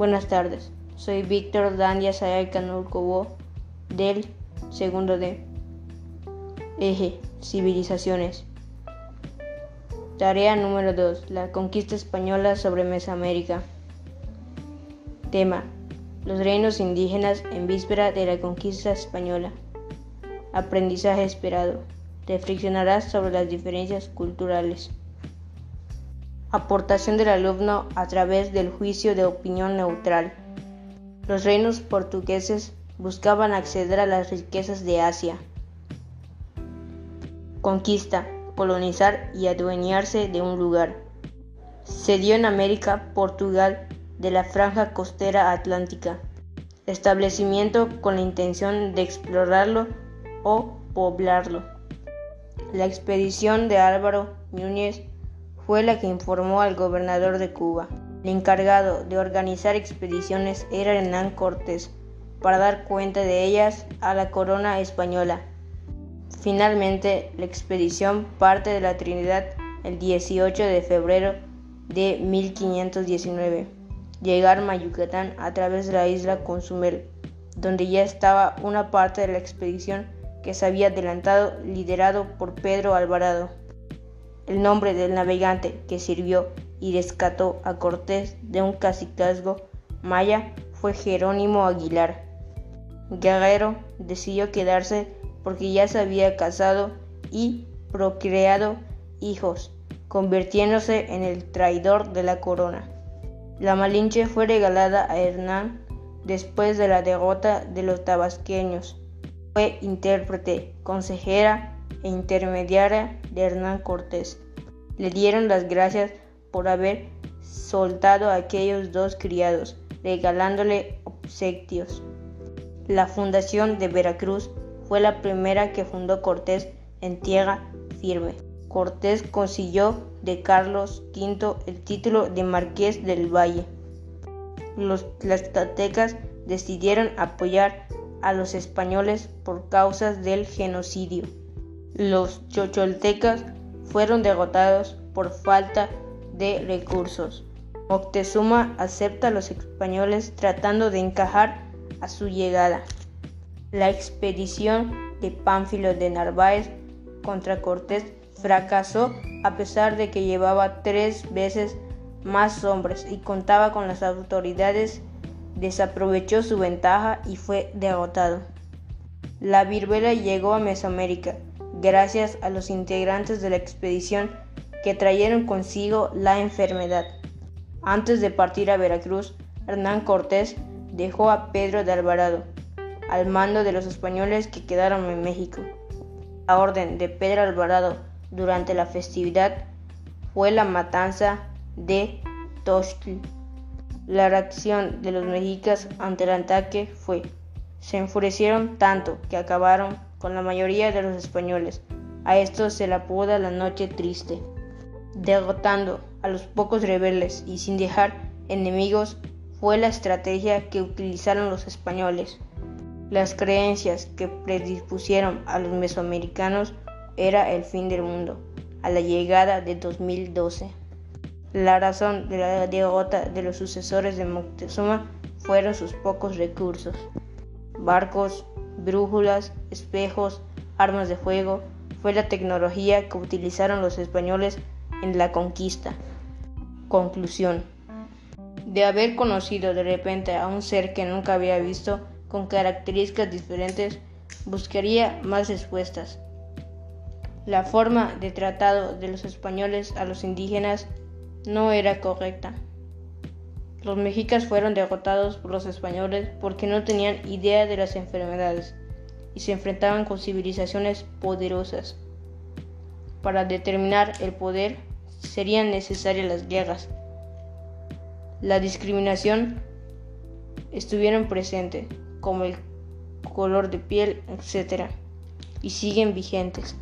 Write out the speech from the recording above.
Buenas tardes, soy Víctor Dandia Sayay Canulcobo del segundo D. Eje, civilizaciones. Tarea número 2. La conquista española sobre Mesoamérica. Tema. Los reinos indígenas en víspera de la conquista española. Aprendizaje esperado. Reflexionarás sobre las diferencias culturales. Aportación del alumno a través del juicio de opinión neutral. Los reinos portugueses buscaban acceder a las riquezas de Asia. Conquista, colonizar y adueñarse de un lugar. Se dio en América, Portugal, de la franja costera atlántica. Establecimiento con la intención de explorarlo o poblarlo. La expedición de Álvaro Núñez fue la que informó al gobernador de Cuba. El encargado de organizar expediciones era Hernán Cortés, para dar cuenta de ellas a la corona española. Finalmente, la expedición parte de la Trinidad el 18 de febrero de 1519. Llegaron a Yucatán a través de la isla Consumel, donde ya estaba una parte de la expedición que se había adelantado liderado por Pedro Alvarado. El nombre del navegante que sirvió y rescató a Cortés de un cacicazgo maya fue Jerónimo Aguilar. Guerrero decidió quedarse porque ya se había casado y procreado hijos, convirtiéndose en el traidor de la corona. La Malinche fue regalada a Hernán después de la derrota de los tabasqueños. Fue intérprete, consejera e intermediaria de Hernán Cortés. Le dieron las gracias por haber soltado a aquellos dos criados, regalándole obsequios. La fundación de Veracruz fue la primera que fundó Cortés en tierra firme. Cortés consiguió de Carlos V el título de Marqués del Valle. Los tlaxcaltecas decidieron apoyar a los españoles por causas del genocidio. Los chocholtecas fueron derrotados por falta de recursos. Moctezuma acepta a los españoles tratando de encajar a su llegada. La expedición de Pánfilo de Narváez contra Cortés fracasó a pesar de que llevaba tres veces más hombres y contaba con las autoridades, desaprovechó su ventaja y fue derrotado. La viruela llegó a Mesoamérica gracias a los integrantes de la expedición que trajeron consigo la enfermedad. Antes de partir a Veracruz, Hernán Cortés dejó a Pedro de Alvarado al mando de los españoles que quedaron en México. La orden de Pedro Alvarado durante la festividad fue la matanza de Tochtl. La reacción de los mexicas ante el ataque fue se enfurecieron tanto que acabaron con la mayoría de los españoles. A esto se le apoda la Noche Triste. Derrotando a los pocos rebeldes y sin dejar enemigos fue la estrategia que utilizaron los españoles. Las creencias que predispusieron a los mesoamericanos era el fin del mundo a la llegada de 2012. La razón de la derrota de los sucesores de Moctezuma fueron sus pocos recursos. Barcos, brújulas, espejos, armas de fuego, fue la tecnología que utilizaron los españoles en la conquista. Conclusión. De haber conocido de repente a un ser que nunca había visto con características diferentes, buscaría más respuestas. La forma de tratado de los españoles a los indígenas no era correcta. Los mexicas fueron derrotados por los españoles porque no tenían idea de las enfermedades y se enfrentaban con civilizaciones poderosas. Para determinar el poder serían necesarias las guerras. La discriminación estuvieron presentes, como el color de piel, etc., y siguen vigentes.